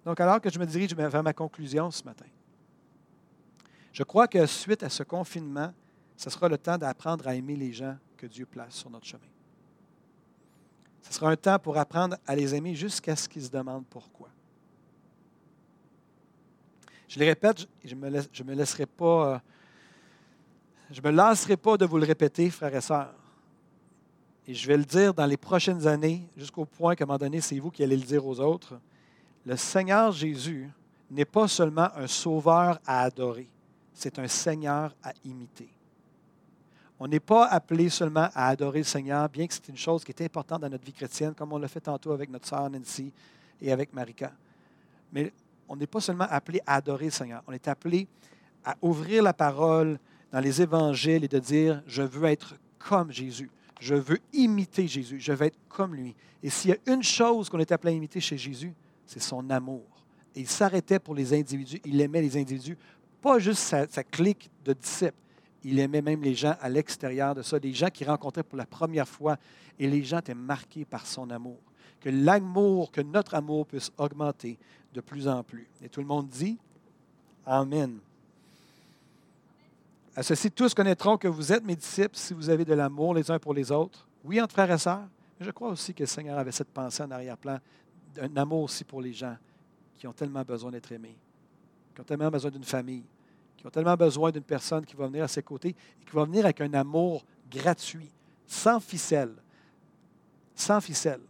Donc, alors que je me dirige vers ma conclusion ce matin, je crois que suite à ce confinement, ce sera le temps d'apprendre à aimer les gens que Dieu place sur notre chemin. Ce sera un temps pour apprendre à les aimer jusqu'à ce qu'ils se demandent pourquoi. Je les répète, je ne me, laisserai pas, euh, je me lasserai pas de vous le répéter, frères et sœurs. Et je vais le dire dans les prochaines années, jusqu'au point qu'à un moment donné, c'est vous qui allez le dire aux autres. Le Seigneur Jésus n'est pas seulement un sauveur à adorer, c'est un Seigneur à imiter. On n'est pas appelé seulement à adorer le Seigneur, bien que c'est une chose qui est importante dans notre vie chrétienne, comme on l'a fait tantôt avec notre sœur Nancy et avec Marika. Mais on n'est pas seulement appelé à adorer le Seigneur, on est appelé à ouvrir la parole dans les évangiles et de dire, je veux être comme Jésus. Je veux imiter Jésus. Je veux être comme lui. Et s'il y a une chose qu'on est appelé à imiter chez Jésus, c'est son amour. Et il s'arrêtait pour les individus. Il aimait les individus, pas juste sa, clique de disciples. Il aimait même les gens à l'extérieur de ça, des gens qu'il rencontrait pour la première fois. Et les gens étaient marqués par son amour. Que l'amour, que notre amour puisse augmenter de plus en plus. Et tout le monde dit Amen. À ceci, tous connaîtront que vous êtes mes disciples si vous avez de l'amour les uns pour les autres. Oui, entre frères et sœurs, mais je crois aussi que le Seigneur avait cette pensée en arrière-plan, d'un amour aussi pour les gens qui ont tellement besoin d'être aimés, qui ont tellement besoin d'une famille, qui ont tellement besoin d'une personne qui va venir à ses côtés et qui va venir avec un amour gratuit, sans ficelle, sans ficelle,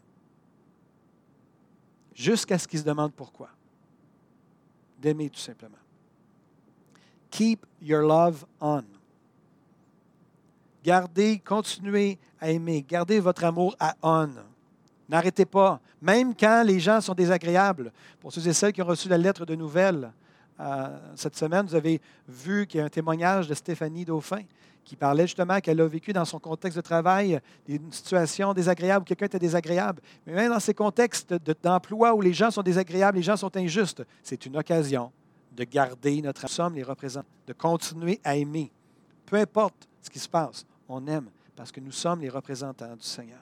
jusqu'à ce qu'ils se demandent pourquoi. D'aimer tout simplement. Keep your love on. Gardez, continuez à aimer. Gardez votre amour à on. N'arrêtez pas, même quand les gens sont désagréables. Pour ceux et celles qui ont reçu la lettre de nouvelles cette semaine, vous avez vu qu'il y a un témoignage de Stéphanie Dauphin qui parlait justement qu'elle a vécu dans son contexte de travail une situation désagréable où quelqu'un était désagréable. Mais même dans ces contextes d'emploi où les gens sont désagréables, les gens sont injustes, c'est une occasion de garder notre somme, les représentants, de continuer à aimer. Peu importe ce qui se passe, on aime parce que nous sommes les représentants du Seigneur.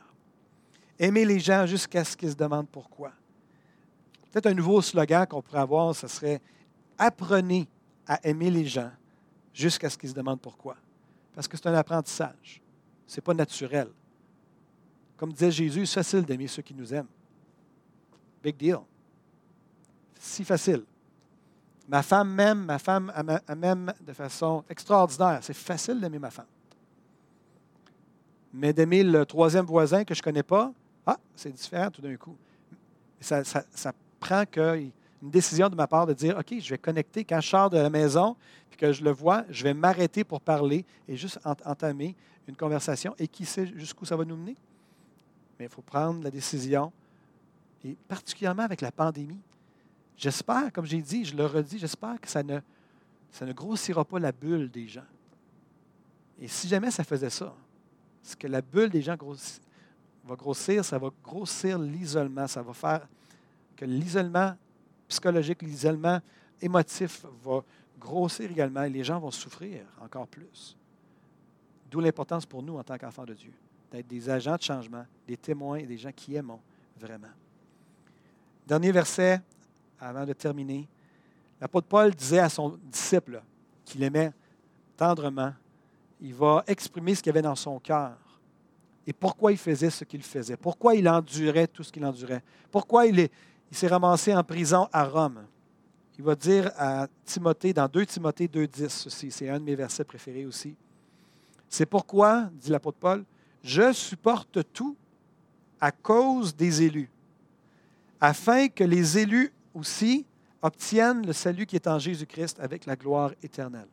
Aimer les gens jusqu'à ce qu'ils se demandent pourquoi. Peut-être un nouveau slogan qu'on pourrait avoir, ce serait Apprenez à aimer les gens jusqu'à ce qu'ils se demandent pourquoi. Parce que c'est un apprentissage. Ce n'est pas naturel. Comme disait Jésus, c'est facile d'aimer ceux qui nous aiment. Big deal. Si facile. Ma femme m'aime, ma femme m'aime de façon extraordinaire. C'est facile d'aimer ma femme. Mais d'aimer le troisième voisin que je ne connais pas, ah, c'est différent tout d'un coup. Ça, ça, prend une décision de ma part de dire, OK, je vais connecter quand je sors de la maison, puis que je le vois, je vais m'arrêter pour parler et juste entamer une conversation. Et qui sait jusqu'où ça va nous mener? Mais il faut prendre la décision, et particulièrement avec la pandémie. J'espère, comme j'ai dit, je le redis, j'espère que ça ne, ça ne grossira pas la bulle des gens. Et si jamais ça faisait ça, ce que la bulle des gens va grossir, ça va grossir l'isolement, ça va faire que l'isolement psychologique, l'isolement émotif va grossir également et les gens vont souffrir encore plus. D'où l'importance pour nous en tant qu'enfants de Dieu d'être des agents de changement, des témoins et des gens qui aiment vraiment. Dernier verset, avant de terminer, l'apôtre Paul disait à son disciple qu'il aimait tendrement, il va exprimer ce qu'il avait dans son cœur et pourquoi il faisait ce qu'il faisait, pourquoi il endurait tout ce qu'il endurait, pourquoi il s'est ramassé en prison à Rome il va dire à Timothée, dans 2 Timothée 2.10, ceci, c'est un de mes versets préférés aussi. C'est pourquoi, dit l'apôtre Paul, je supporte tout à cause des élus, afin que les élus aussi obtiennent le salut qui est en Jésus-Christ avec la gloire éternelle.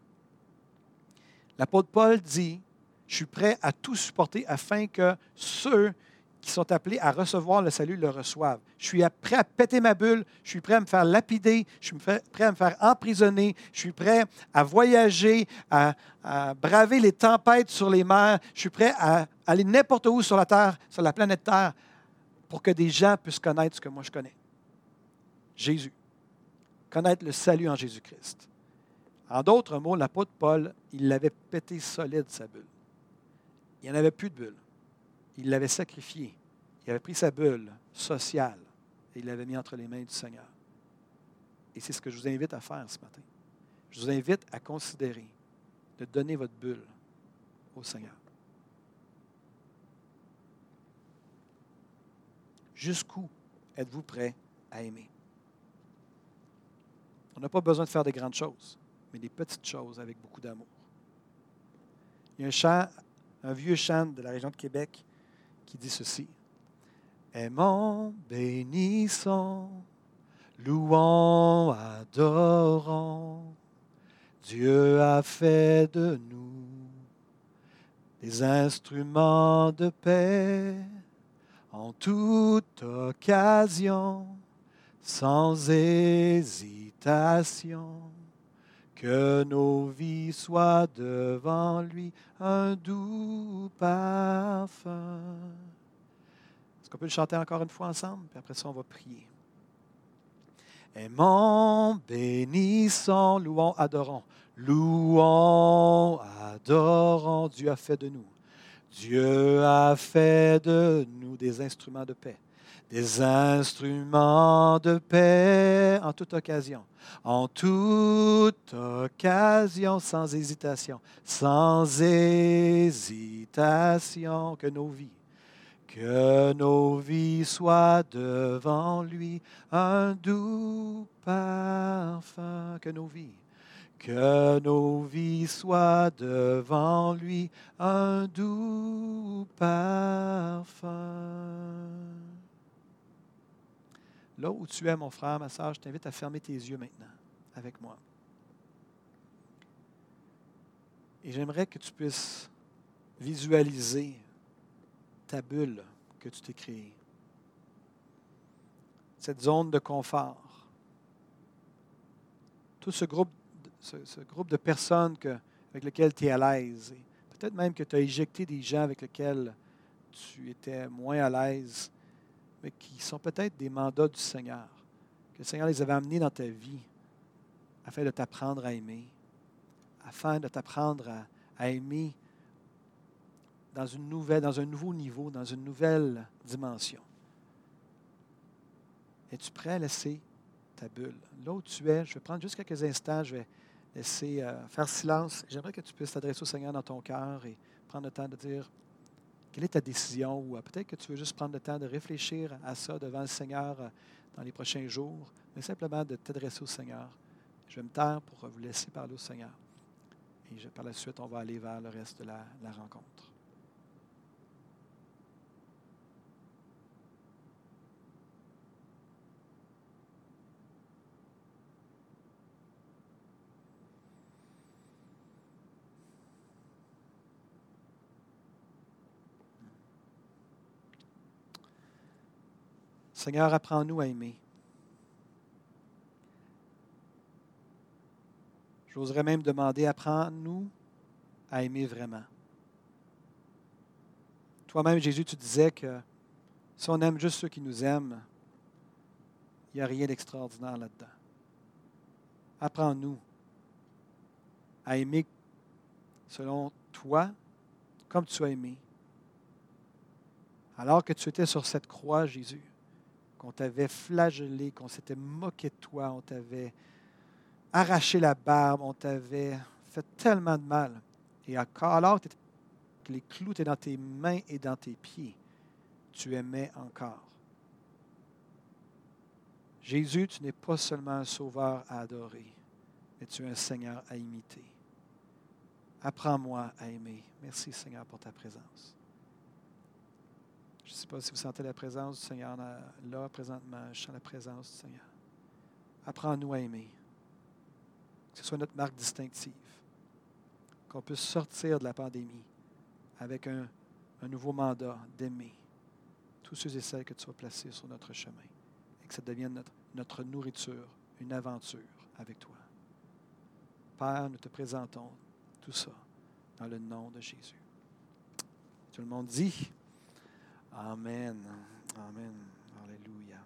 L'apôtre Paul dit, je suis prêt à tout supporter afin que ceux qui sont appelés à recevoir le salut le reçoivent. Je suis prêt à péter ma bulle, je suis prêt à me faire lapider, je suis prêt à me faire emprisonner, je suis prêt à voyager, à, braver les tempêtes sur les mers, je suis prêt à aller n'importe où sur la Terre, sur la planète Terre, pour que des gens puissent connaître ce que moi je connais. Jésus. Connaître le salut en Jésus-Christ. En d'autres mots, l'apôtre Paul, il l'avait pété solide, sa bulle. Il n'y en avait plus de bulle il l'avait sacrifié. Il avait pris sa bulle sociale et il l'avait mis entre les mains du Seigneur. Et c'est ce que je vous invite à faire ce matin. Je vous invite à considérer de donner votre bulle au Seigneur. Jusqu'où êtes-vous prêt à aimer? On n'a pas besoin de faire des grandes choses, mais des petites choses avec beaucoup d'amour. Il y a un chant, un vieux chant de la région de Québec qui dit ceci. Aimons, bénissons, louons, adorons. Dieu a fait de nous des instruments de paix en toute occasion, sans hésitation. Que nos vies soient devant lui un doux parfum. Est-ce qu'on peut le chanter encore une fois ensemble? Puis après ça, on va prier. Aimons, bénissons, louons, adorons. Louons, adorons. Dieu a fait de nous. Dieu a fait de nous des instruments de paix des instruments de paix en toute occasion, en toute occasion, sans hésitation, sans hésitation, que nos vies, que nos vies soient devant lui un doux parfum, que nos vies, que nos vies soient devant lui un doux parfum. Là où tu es, mon frère, ma soeur, je t'invite à fermer tes yeux maintenant avec moi. Et j'aimerais que tu puisses visualiser ta bulle que tu t'es créée. Cette zone de confort. Tout ce groupe, ce, groupe de personnes avec lesquelles tu es à l'aise. Peut-être même que tu as éjecté des gens avec lesquels tu étais moins à l'aise mais qui sont peut-être des mandats du Seigneur, que le Seigneur les avait amenés dans ta vie afin de t'apprendre à aimer, afin de t'apprendre à, aimer dans, une nouvelle, dans un nouveau niveau, dans une nouvelle dimension. Es-tu prêt à laisser ta bulle? Là où tu es, je vais prendre juste quelques instants, je vais laisser euh, faire silence. J'aimerais que tu puisses t'adresser au Seigneur dans ton cœur et prendre le temps de dire quelle est ta décision? Ou euh, peut-être que tu veux juste prendre le temps de réfléchir à ça devant le Seigneur euh, dans les prochains jours, mais simplement de t'adresser au Seigneur. Je vais me taire pour vous laisser parler au Seigneur. Et par la suite, on va aller vers le reste de la, la rencontre. Seigneur, apprends-nous à aimer. J'oserais même demander, apprends-nous à aimer vraiment. Toi-même, Jésus, tu disais que si on aime juste ceux qui nous aiment, il n'y a rien d'extraordinaire là-dedans. Apprends-nous à aimer selon toi, comme tu as aimé. Alors que tu étais sur cette croix, Jésus, qu'on t'avait flagellé, qu'on s'était moqué de toi, on t'avait arraché la barbe, on t'avait fait tellement de mal. Et alors tu étais que les clous étaient dans tes mains et dans tes pieds, tu aimais encore. Jésus, tu n'es pas seulement un sauveur à adorer, mais tu es un Seigneur à imiter. Apprends-moi à aimer. Merci Seigneur pour ta présence. Je ne sais pas si vous sentez la présence du Seigneur là, présentement. Je sens la présence du Seigneur. Apprends-nous à aimer. Que ce soit notre marque distinctive. Qu'on puisse sortir de la pandémie avec un, nouveau mandat d'aimer tous ceux et celles que tu as placés sur notre chemin. Et que ça devienne notre, notre nourriture, une aventure avec toi. Père, nous te présentons tout ça dans le nom de Jésus. Tout le monde dit Amen. Amen. Alléluia.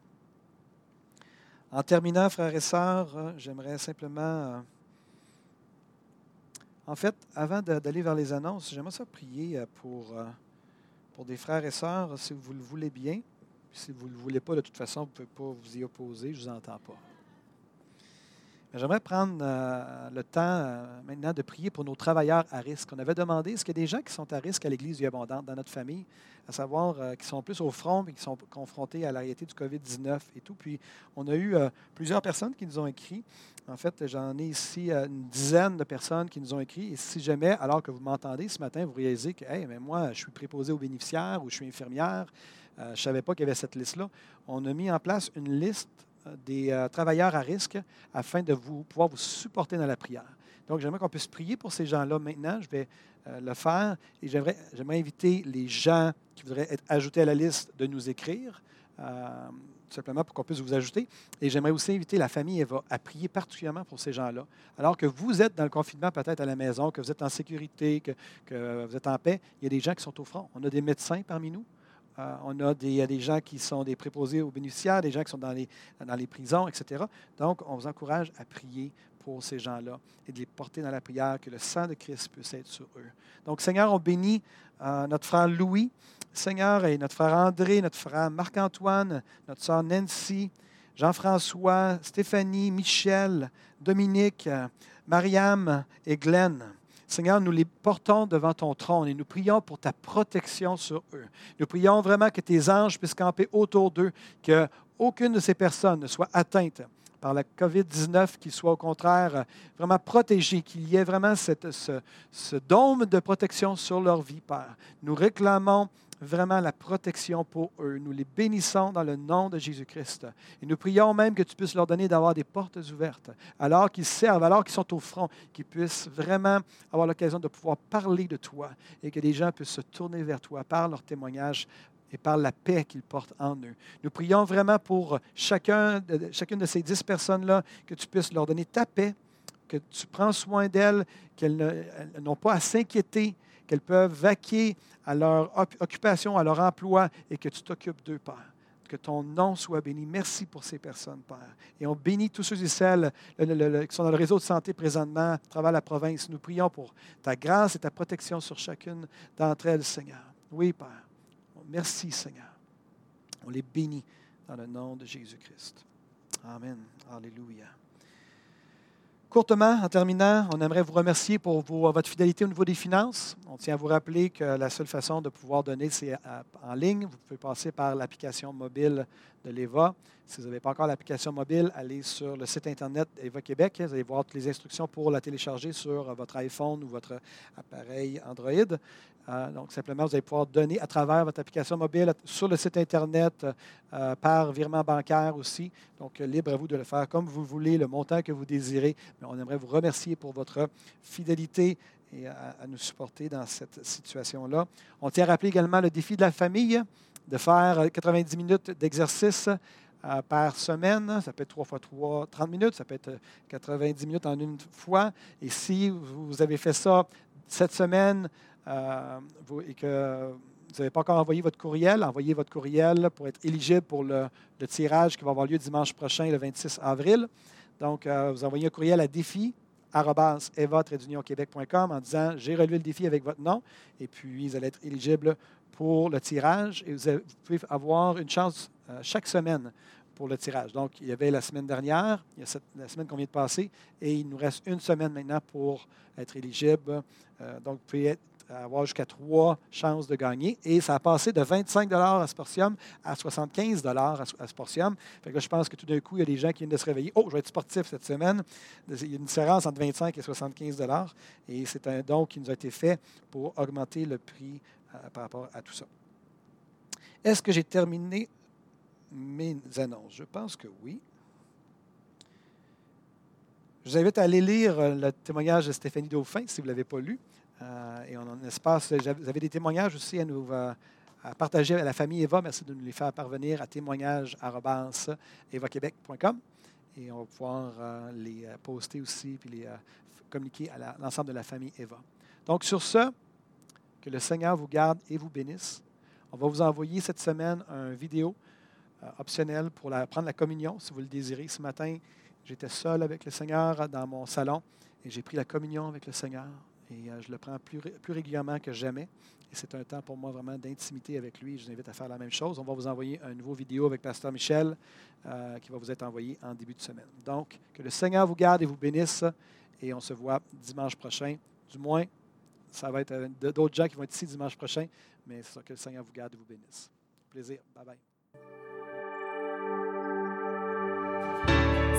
En terminant, frères et sœurs, euh, j'aimerais simplement. Euh, en fait, avant d'aller vers les annonces, j'aimerais ça prier euh, pour, pour des frères et sœurs, si vous le voulez bien. Si vous ne le voulez pas, de toute façon, vous ne pouvez pas vous y opposer, je ne vous entends pas. J'aimerais prendre euh, le temps euh, maintenant de prier pour nos travailleurs à risque. On avait demandé, est-ce qu'il y a des gens qui sont à risque à l'Église du Abondante dans notre famille, à savoir euh, qui sont plus au front et qui sont confrontés à la réalité du COVID-19 et tout. Puis on a eu plusieurs personnes qui nous ont écrit. En fait, j'en ai ici une dizaine de personnes qui nous ont écrit. Et si jamais, alors que vous m'entendez ce matin, vous réalisez que hey, mais moi, je suis préposé aux bénéficiaires ou je suis infirmière, je ne savais pas qu'il y avait cette liste-là, on a mis en place une liste des euh, travailleurs à risque afin de vous, pouvoir vous supporter dans la prière. Donc, j'aimerais qu'on puisse prier pour ces gens-là maintenant. Je vais euh, le faire et j'aimerais, inviter les gens qui voudraient être ajoutés à la liste de nous écrire, euh, simplement pour qu'on puisse vous ajouter. Et j'aimerais aussi inviter la famille Eva à prier particulièrement pour ces gens-là. Alors que vous êtes dans le confinement, peut-être à la maison, que vous êtes en sécurité, que vous êtes en paix, il y a des gens qui sont au front. On a des médecins parmi nous. Euh, on a des, gens qui sont des préposés aux bénéficiaires, des gens qui sont dans les, prisons, etc. Donc, on vous encourage à prier pour ces gens-là et de les porter dans la prière, que le sang de Christ puisse être sur eux. Donc, Seigneur, on bénit euh, notre frère Louis, Seigneur, et notre frère André, notre frère Marc-Antoine, notre soeur Nancy, Jean-François, Stéphanie, Michel, Dominique, Mariam et Glenn. Seigneur, nous les portons devant ton trône et nous prions pour ta protection sur eux. Nous prions vraiment que tes anges puissent camper autour d'eux, qu'aucune de ces personnes ne soit atteinte par la COVID-19, qu'ils soient au contraire vraiment protégés, qu'il y ait vraiment ce, ce, dôme de protection sur leur vie, Père. Nous réclamons vraiment la protection pour eux. Nous les bénissons dans le nom de Jésus-Christ. Et nous prions même que tu puisses leur donner d'avoir des portes ouvertes, alors qu'ils servent, alors qu'ils sont au front, qu'ils puissent vraiment avoir l'occasion de pouvoir parler de toi et que les gens puissent se tourner vers toi par leur témoignage et par la paix qu'ils portent en eux. Nous prions vraiment pour chacun, chacune de ces dix personnes-là, que tu puisses leur donner ta paix, que tu prends soin d'elles, qu'elles n'ont pas à s'inquiéter, qu'elles peuvent vaquer à leur occupation, à leur emploi et que tu t'occupes d'eux, Père. Que ton nom soit béni. Merci pour ces personnes, Père. Et on bénit tous ceux et celles qui sont dans le réseau de santé présentement à travers la province. Nous prions pour ta grâce et ta protection sur chacune d'entre elles, Seigneur. Oui, Père. Merci, Seigneur. On les bénit dans le nom de Jésus-Christ. Amen. Alléluia. Courtement, en terminant, on aimerait vous remercier pour votre fidélité au niveau des finances. On tient à vous rappeler que la seule façon de pouvoir donner, c'est en ligne. Vous pouvez passer par l'application mobile de l'EVA. Si vous n'avez pas encore l'application mobile, allez sur le site Internet d'EVA Québec. Vous allez voir toutes les instructions pour la télécharger sur votre iPhone ou votre appareil Android. Euh, donc, simplement, vous allez pouvoir donner à travers votre application mobile, sur le site Internet, euh, par virement bancaire aussi. Donc, libre à vous de le faire comme vous voulez, le montant que vous désirez. Mais on aimerait vous remercier pour votre fidélité et à, nous supporter dans cette situation-là. On tient à rappeler également le défi de la famille, de faire 90 minutes d'exercice euh, par semaine. Ça peut être 3 fois 3, 30 minutes. Ça peut être 90 minutes en une fois. Et si vous avez fait ça cette semaine, euh, et que vous n'avez pas encore envoyé votre courriel, envoyez votre courriel pour être éligible pour le, tirage qui va avoir lieu dimanche prochain, le 26 avril. Donc, euh, vous envoyez un courriel à défi eva-québec.com en disant j'ai relevé le défi avec votre nom et puis vous allez être éligible pour le tirage et vous, pouvez avoir une chance euh, chaque semaine pour le tirage. Donc, il y avait la semaine dernière, il y a la semaine qu'on vient de passer, et il nous reste une semaine maintenant pour être éligible. Donc, vous pouvez être avoir jusqu'à trois chances de gagner. Et ça a passé de 25 à Sportium à 75 à Sportium. Fait que je pense que tout d'un coup, il y a des gens qui viennent de se réveiller. Oh, je vais être sportif cette semaine. Il y a une différence entre 25 et 75 Et c'est un don qui nous a été fait pour augmenter le prix euh, par rapport à tout ça. Est-ce que j'ai terminé mes annonces? Je pense que oui. Je vous invite à aller lire euh, le témoignage de Stéphanie Dauphin si vous ne l'avez pas lu. Euh, et on en espace. Vous avez des témoignages aussi à nous à partager à la famille Eva. Merci de nous les faire parvenir à témoignages.evaquebec.com. Et on va pouvoir les poster aussi puis les communiquer à l'ensemble de la famille Eva. Donc, sur ce, que le Seigneur vous garde et vous bénisse. On va vous envoyer cette semaine une vidéo euh, optionnelle pour prendre la communion, si vous le désirez. Ce matin, j'étais seul avec le Seigneur dans mon salon et j'ai pris la communion avec le Seigneur. Et euh, je le prends plus, plus régulièrement que jamais. Et c'est un temps pour moi vraiment d'intimité avec lui. Je vous invite à faire la même chose. On va vous envoyer une nouvelle vidéo avec Pasteur Michel euh, qui va vous être envoyé en début de semaine. Donc, que le Seigneur vous garde et vous bénisse. Et on se voit dimanche prochain, du moins ça va être euh, d'autres gens qui vont être ici dimanche prochain, mais c'est ça que le Seigneur vous garde et vous bénisse. Plaisir. Bye bye.